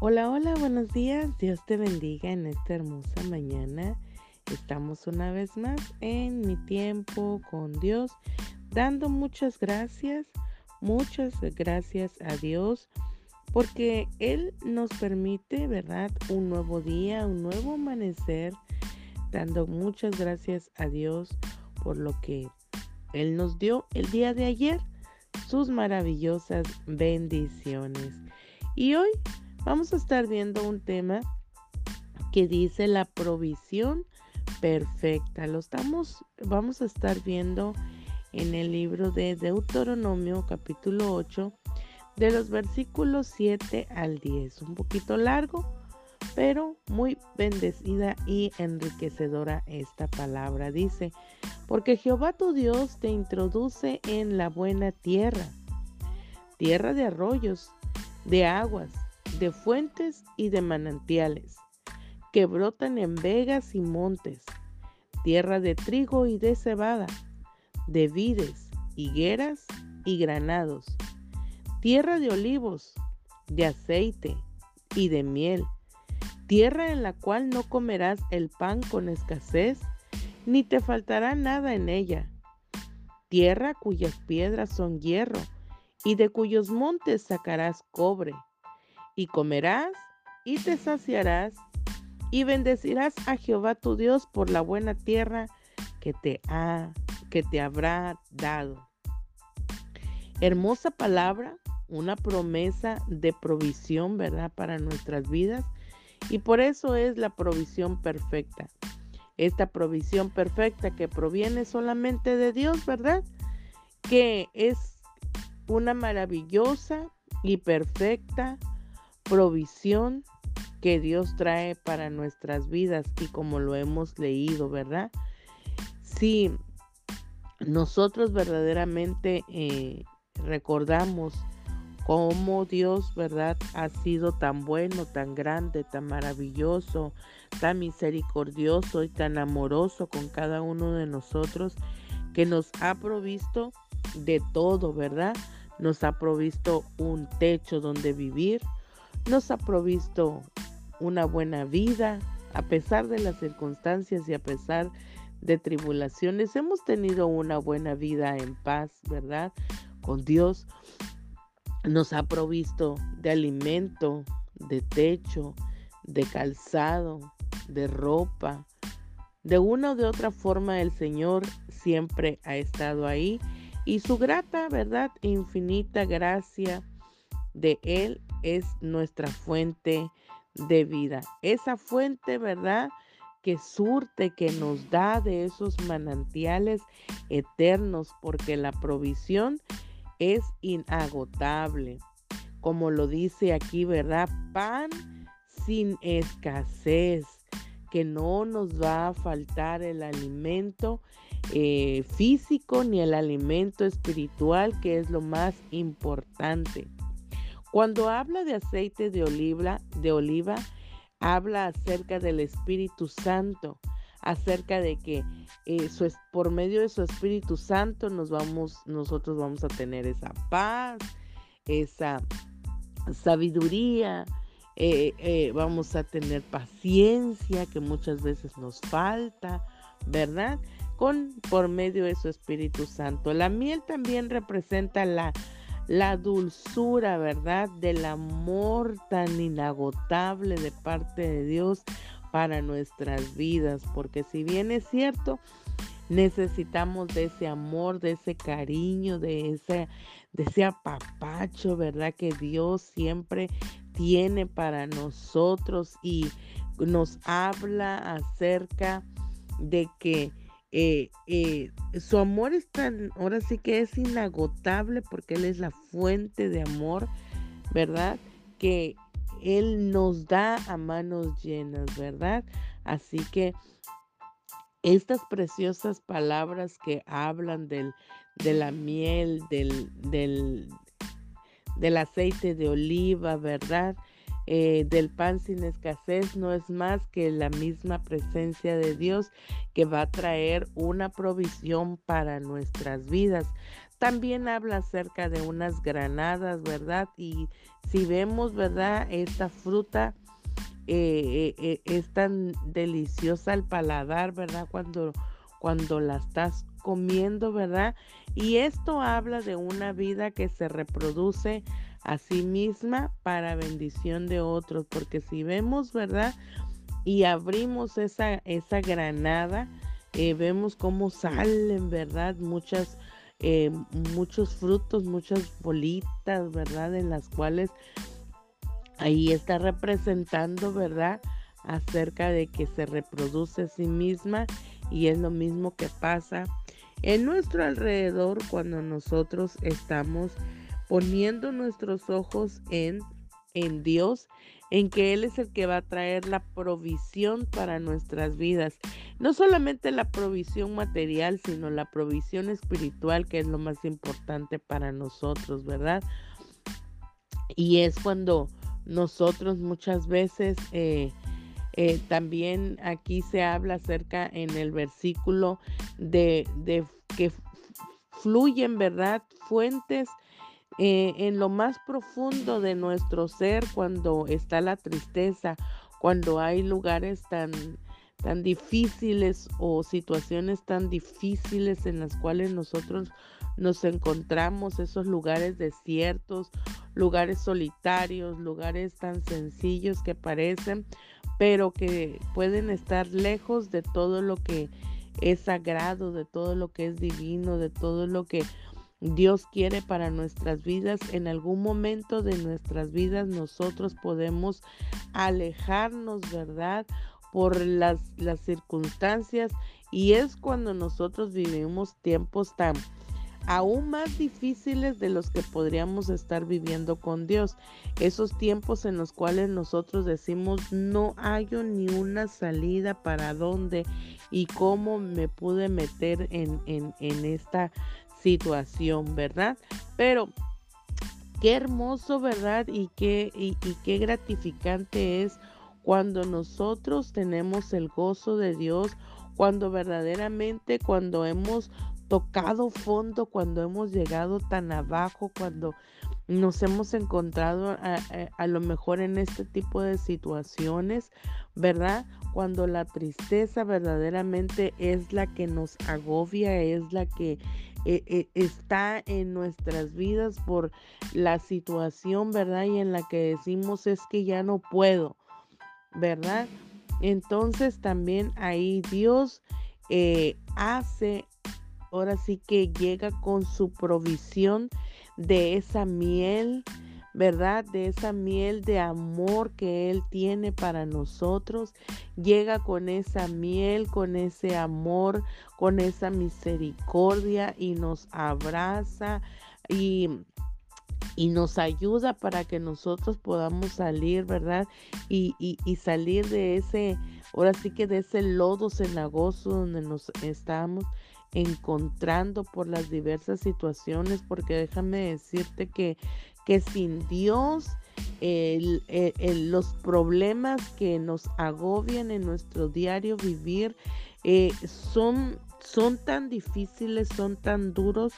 Hola, hola, buenos días. Dios te bendiga en esta hermosa mañana. Estamos una vez más en mi tiempo con Dios, dando muchas gracias, muchas gracias a Dios, porque Él nos permite, ¿verdad? Un nuevo día, un nuevo amanecer, dando muchas gracias a Dios por lo que Él nos dio el día de ayer, sus maravillosas bendiciones. Y hoy Vamos a estar viendo un tema que dice la provisión perfecta. Lo estamos, vamos a estar viendo en el libro de Deuteronomio capítulo 8 de los versículos 7 al 10. Un poquito largo, pero muy bendecida y enriquecedora esta palabra. Dice, porque Jehová tu Dios te introduce en la buena tierra, tierra de arroyos, de aguas de fuentes y de manantiales, que brotan en vegas y montes, tierra de trigo y de cebada, de vides, higueras y granados, tierra de olivos, de aceite y de miel, tierra en la cual no comerás el pan con escasez, ni te faltará nada en ella, tierra cuyas piedras son hierro, y de cuyos montes sacarás cobre y comerás y te saciarás y bendecirás a Jehová tu Dios por la buena tierra que te ha que te habrá dado. Hermosa palabra, una promesa de provisión, ¿verdad? Para nuestras vidas. Y por eso es la provisión perfecta. Esta provisión perfecta que proviene solamente de Dios, ¿verdad? Que es una maravillosa y perfecta provisión que Dios trae para nuestras vidas y como lo hemos leído, ¿verdad? Si nosotros verdaderamente eh, recordamos cómo Dios, ¿verdad? Ha sido tan bueno, tan grande, tan maravilloso, tan misericordioso y tan amoroso con cada uno de nosotros, que nos ha provisto de todo, ¿verdad? Nos ha provisto un techo donde vivir, nos ha provisto una buena vida, a pesar de las circunstancias y a pesar de tribulaciones, hemos tenido una buena vida en paz, ¿verdad? Con Dios nos ha provisto de alimento, de techo, de calzado, de ropa. De una o de otra forma el Señor siempre ha estado ahí y su grata, ¿verdad? Infinita gracia de Él es nuestra fuente de vida. Esa fuente, ¿verdad? Que surte, que nos da de esos manantiales eternos, porque la provisión es inagotable. Como lo dice aquí, ¿verdad? Pan sin escasez, que no nos va a faltar el alimento eh, físico ni el alimento espiritual, que es lo más importante. Cuando habla de aceite de oliva, de oliva, habla acerca del Espíritu Santo, acerca de que eh, por medio de su Espíritu Santo nos vamos, nosotros vamos a tener esa paz, esa sabiduría, eh, eh, vamos a tener paciencia que muchas veces nos falta, ¿verdad? Con por medio de su Espíritu Santo. La miel también representa la la dulzura, ¿verdad? Del amor tan inagotable de parte de Dios para nuestras vidas, porque si bien es cierto, necesitamos de ese amor, de ese cariño, de ese, de ese apapacho, ¿verdad? Que Dios siempre tiene para nosotros y nos habla acerca de que eh, eh, su amor es tan, ahora sí que es inagotable porque Él es la fuente de amor, ¿verdad? Que Él nos da a manos llenas, ¿verdad? Así que estas preciosas palabras que hablan del, de la miel, del, del, del aceite de oliva, ¿verdad? Eh, del pan sin escasez no es más que la misma presencia de Dios que va a traer una provisión para nuestras vidas. También habla acerca de unas granadas, ¿verdad? Y si vemos, ¿verdad? Esta fruta eh, eh, es tan deliciosa al paladar, ¿verdad? Cuando, cuando la estás comiendo, ¿verdad? Y esto habla de una vida que se reproduce a sí misma para bendición de otros, porque si vemos, ¿verdad? Y abrimos esa, esa granada, eh, vemos cómo salen, ¿verdad? Muchas, eh, muchos frutos, muchas bolitas, ¿verdad? En las cuales ahí está representando, ¿verdad? Acerca de que se reproduce a sí misma y es lo mismo que pasa en nuestro alrededor cuando nosotros estamos poniendo nuestros ojos en, en Dios, en que Él es el que va a traer la provisión para nuestras vidas. No solamente la provisión material, sino la provisión espiritual, que es lo más importante para nosotros, ¿verdad? Y es cuando nosotros muchas veces, eh, eh, también aquí se habla acerca en el versículo de, de que fluyen, ¿verdad? Fuentes eh, en lo más profundo de nuestro ser cuando está la tristeza, cuando hay lugares tan, tan difíciles o situaciones tan difíciles en las cuales nosotros nos encontramos, esos lugares desiertos, lugares solitarios, lugares tan sencillos que parecen, pero que pueden estar lejos de todo lo que es sagrado, de todo lo que es divino, de todo lo que Dios quiere para nuestras vidas. En algún momento de nuestras vidas nosotros podemos alejarnos, ¿verdad? Por las, las circunstancias y es cuando nosotros vivimos tiempos tan aún más difíciles de los que podríamos estar viviendo con Dios. Esos tiempos en los cuales nosotros decimos no hay ni una salida para dónde y cómo me pude meter en, en, en esta situación, ¿verdad? Pero qué hermoso, ¿verdad? Y qué, y, qué gratificante es cuando nosotros tenemos el gozo de Dios, cuando verdaderamente, cuando hemos tocado fondo, cuando hemos llegado tan abajo, cuando nos hemos encontrado a, lo mejor en este tipo de situaciones, ¿verdad? Cuando la tristeza verdaderamente es la que nos agobia, es la que eh, eh, está en nuestras vidas por la situación, ¿verdad? Y en la que decimos es que ya no puedo, ¿verdad? Entonces también ahí Dios eh, hace, ahora sí que llega con su provisión de esa miel, ¿verdad? De esa miel de amor que Él tiene para nosotros. Llega con esa miel, con ese amor, con esa misericordia y nos abraza y y nos ayuda para que nosotros podamos salir, ¿verdad? Y, y, y, salir de ese, ahora sí que de ese lodo cenagoso donde nos estamos encontrando por las diversas situaciones, porque déjame decirte que que sin Dios los problemas que nos agobian en nuestro diario vivir eh, son, son tan difíciles, son tan duros,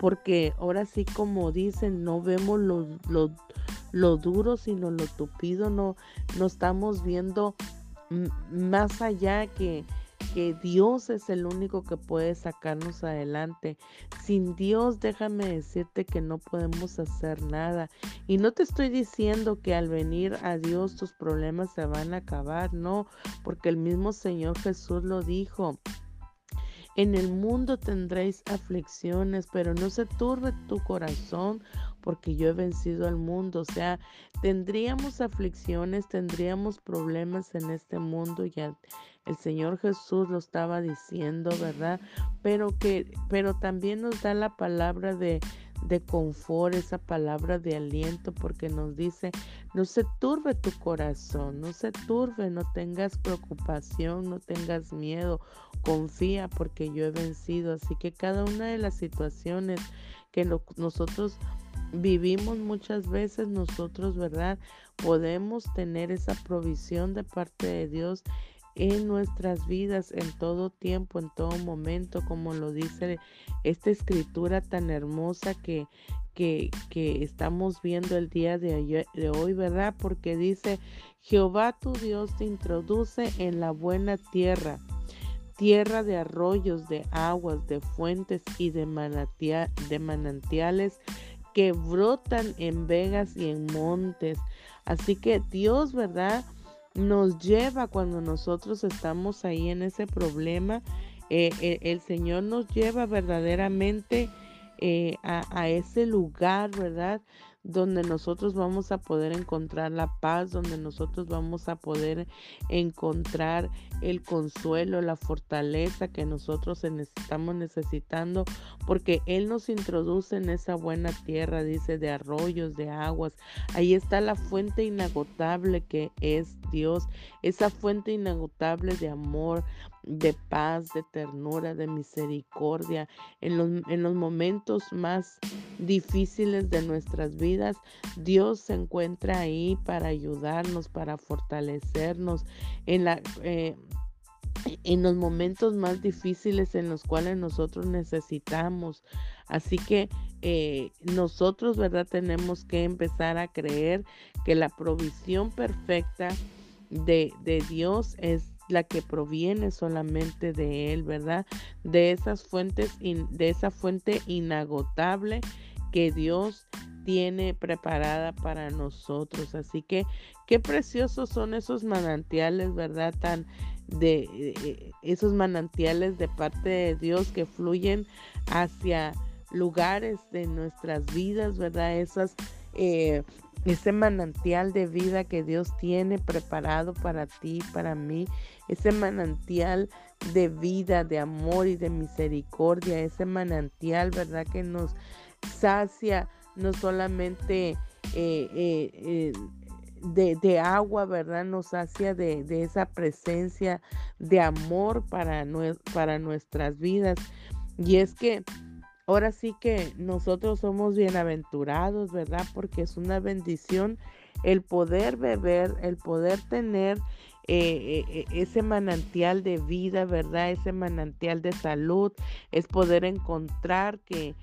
porque ahora sí como dicen, no vemos lo, lo, duro, sino lo tupido, no, no estamos viendo más allá que, que Dios es el único que puede sacarnos adelante. Sin Dios, déjame decirte que no podemos hacer nada. Y no te estoy diciendo que al venir a Dios tus problemas se van a acabar, no, porque el mismo Señor Jesús lo dijo. En el mundo tendréis aflicciones, pero no se turbe tu corazón, porque yo he vencido al mundo. O sea, tendríamos aflicciones, tendríamos problemas en este mundo, ya el Señor Jesús lo estaba diciendo, ¿verdad? Pero que, pero también nos da la palabra de, de confort, esa palabra de aliento, porque nos dice, no se turbe tu corazón, no se turbe, no tengas preocupación, no tengas miedo, confía porque yo he vencido. Así que cada una de las situaciones que nosotros vivimos muchas veces nosotros, ¿verdad? Podemos tener esa provisión de parte de Dios en nuestras vidas en todo tiempo, en todo momento, como lo dice esta escritura tan hermosa que, que, que estamos viendo el día de, hoy, ¿verdad? Porque dice, Jehová tu Dios te introduce en la buena tierra tierra de arroyos, de aguas, de fuentes y de, de manantiales que brotan en vegas y en montes. Así que Dios, ¿verdad? Nos lleva cuando nosotros estamos ahí en ese problema. Eh, eh, el Señor nos lleva verdaderamente eh, a, a, ese lugar, ¿verdad? Donde nosotros vamos a poder encontrar la paz, donde nosotros vamos a poder encontrar el consuelo, la fortaleza que nosotros estamos necesitando, porque Él nos introduce en esa buena tierra, dice, de arroyos, de aguas. Ahí está la fuente inagotable que es Dios, esa fuente inagotable de amor, de paz, de ternura, de misericordia, en los, en los momentos más difíciles de nuestras vidas, Dios se encuentra ahí para ayudarnos, para fortalecernos en la... Eh, en los momentos más difíciles en los cuales nosotros necesitamos. Así que eh, nosotros, ¿verdad? Tenemos que empezar a creer que la provisión perfecta de, de Dios es la que proviene solamente de Él, ¿verdad? De esas fuentes, de esa fuente inagotable que Dios tiene preparada para nosotros. Así que qué preciosos son esos manantiales, ¿verdad? Tan de eh, esos manantiales de parte de Dios que fluyen hacia lugares de nuestras vidas, ¿verdad? Esas eh, ese manantial de vida que Dios tiene preparado para ti, para mí, ese manantial de vida, de amor y de misericordia, ese manantial, ¿verdad? Que nos sacia no solamente eh, eh, eh, de, agua, ¿verdad? Nos sacia de, esa presencia de amor para nuestras vidas. Y es que Ahora sí que nosotros somos bienaventurados, ¿verdad? Porque es una bendición el poder beber, el poder tener eh, eh, eh, ese manantial de vida, ¿verdad? Ese manantial de salud, es poder encontrar que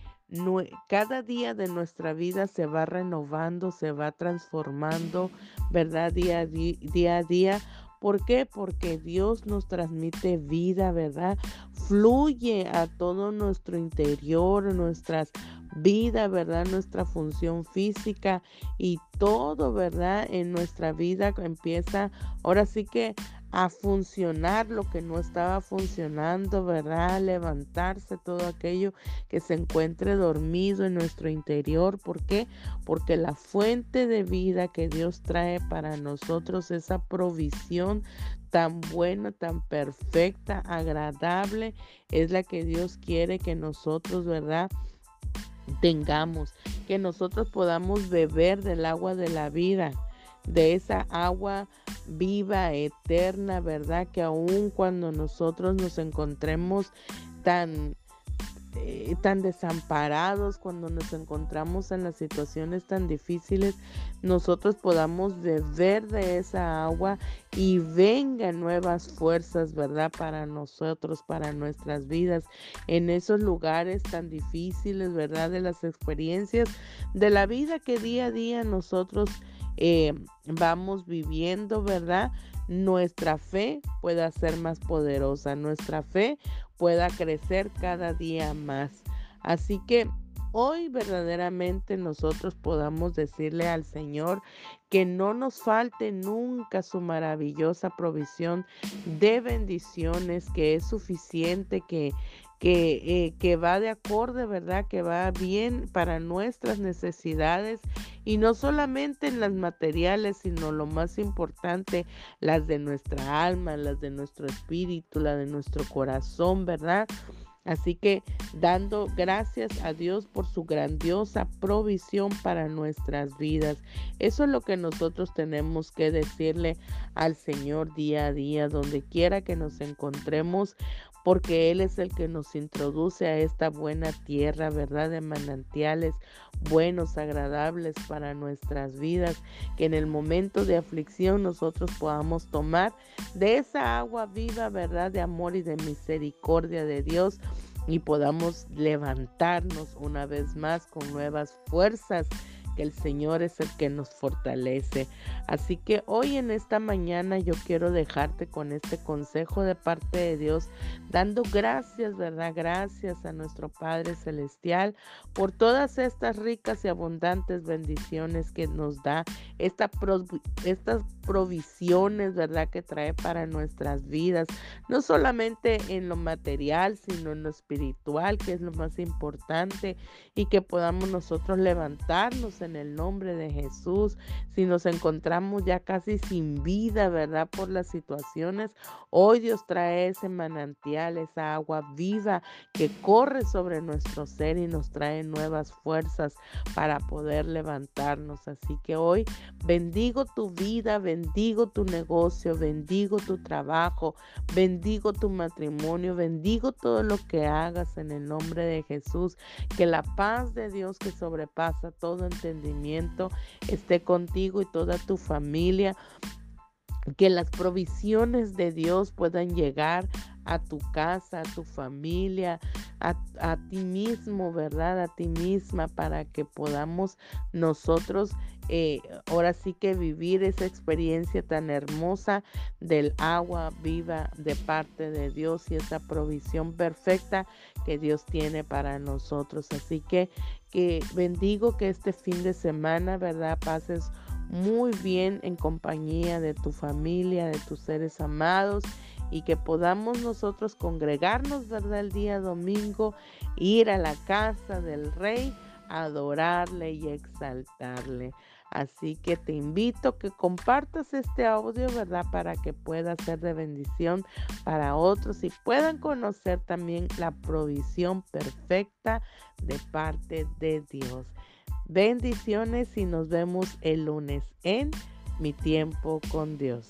cada día de nuestra vida se va renovando, se va transformando, ¿verdad? Día día a día ¿Por qué? Porque Dios nos transmite vida, ¿verdad? Fluye a todo nuestro interior, nuestras vidas, ¿verdad? Nuestra función física y todo, ¿verdad? En nuestra vida empieza ahora sí que a funcionar lo que no estaba funcionando, ¿verdad? levantarse todo aquello que se encuentre dormido en nuestro interior. ¿Por qué? Porque la fuente de vida que Dios trae para nosotros, esa provisión tan buena, tan perfecta, agradable, es la que Dios quiere que nosotros, ¿verdad? tengamos, que nosotros podamos beber del agua de la vida, de esa agua viva, eterna, ¿verdad? Que aun cuando nosotros nos encontremos tan eh, tan desamparados, cuando nos encontramos en las situaciones tan difíciles, nosotros podamos beber de esa agua y vengan nuevas fuerzas, ¿verdad? Para nosotros, para nuestras vidas, en esos lugares tan difíciles, ¿verdad? De las experiencias de la vida que día a día nosotros eh, vamos viviendo, ¿verdad? Nuestra fe pueda ser más poderosa, nuestra fe pueda crecer cada día más. Así que hoy verdaderamente nosotros podamos decirle al Señor que no nos falte nunca su maravillosa provisión de bendiciones, que es suficiente, que, que, eh, que va de acorde, ¿verdad? Que va bien para nuestras necesidades y no solamente en las materiales, sino lo más importante, las de nuestra alma, las de nuestro espíritu, las de nuestro corazón, ¿verdad? Así que dando gracias a Dios por su grandiosa provisión para nuestras vidas. Eso es lo que nosotros tenemos que decirle al Señor día a día, donde quiera que nos encontremos, porque Él es el que nos introduce a esta buena tierra, ¿verdad? De manantiales buenos, agradables para nuestras vidas, que en el momento de aflicción nosotros podamos tomar de esa agua viva, ¿verdad? De amor y de misericordia de Dios y podamos levantarnos una vez más con nuevas fuerzas que el Señor es el que nos fortalece. Así que hoy en esta mañana yo quiero dejarte con este consejo de parte de Dios, dando gracias, ¿verdad? Gracias a nuestro Padre Celestial por todas estas ricas y abundantes bendiciones que nos da, esta estas provisiones, ¿verdad? Que trae para nuestras vidas, no solamente en lo material, sino en lo espiritual, que es lo más importante, y que podamos nosotros levantarnos en el nombre de Jesús. Si nos encontramos ya casi sin vida, ¿verdad? Por las situaciones, hoy Dios trae ese manantial, esa agua viva que corre sobre nuestro ser y nos trae nuevas fuerzas para poder levantarnos. Así que hoy bendigo tu vida, bendigo tu negocio, bendigo tu trabajo, bendigo tu matrimonio, bendigo todo lo que hagas en el nombre de Jesús. Que la paz de Dios que sobrepasa todo entendimiento esté contigo y toda tu familia que las provisiones de Dios puedan llegar a tu casa, a tu familia, a, ti mismo, ¿verdad? A ti misma, para que podamos nosotros eh, ahora sí que vivir esa experiencia tan hermosa del agua viva de parte de Dios y esa provisión perfecta que Dios tiene para nosotros. Así que, que bendigo que este fin de semana, ¿verdad? Pases muy bien en compañía de tu familia, de tus seres amados y que podamos nosotros congregarnos, ¿verdad? El día domingo, ir a la casa del rey, adorarle y exaltarle. Así que te invito a que compartas este audio, ¿verdad? Para que pueda ser de bendición para otros y puedan conocer también la provisión perfecta de parte de Dios. Bendiciones y nos vemos el lunes en Mi tiempo con Dios.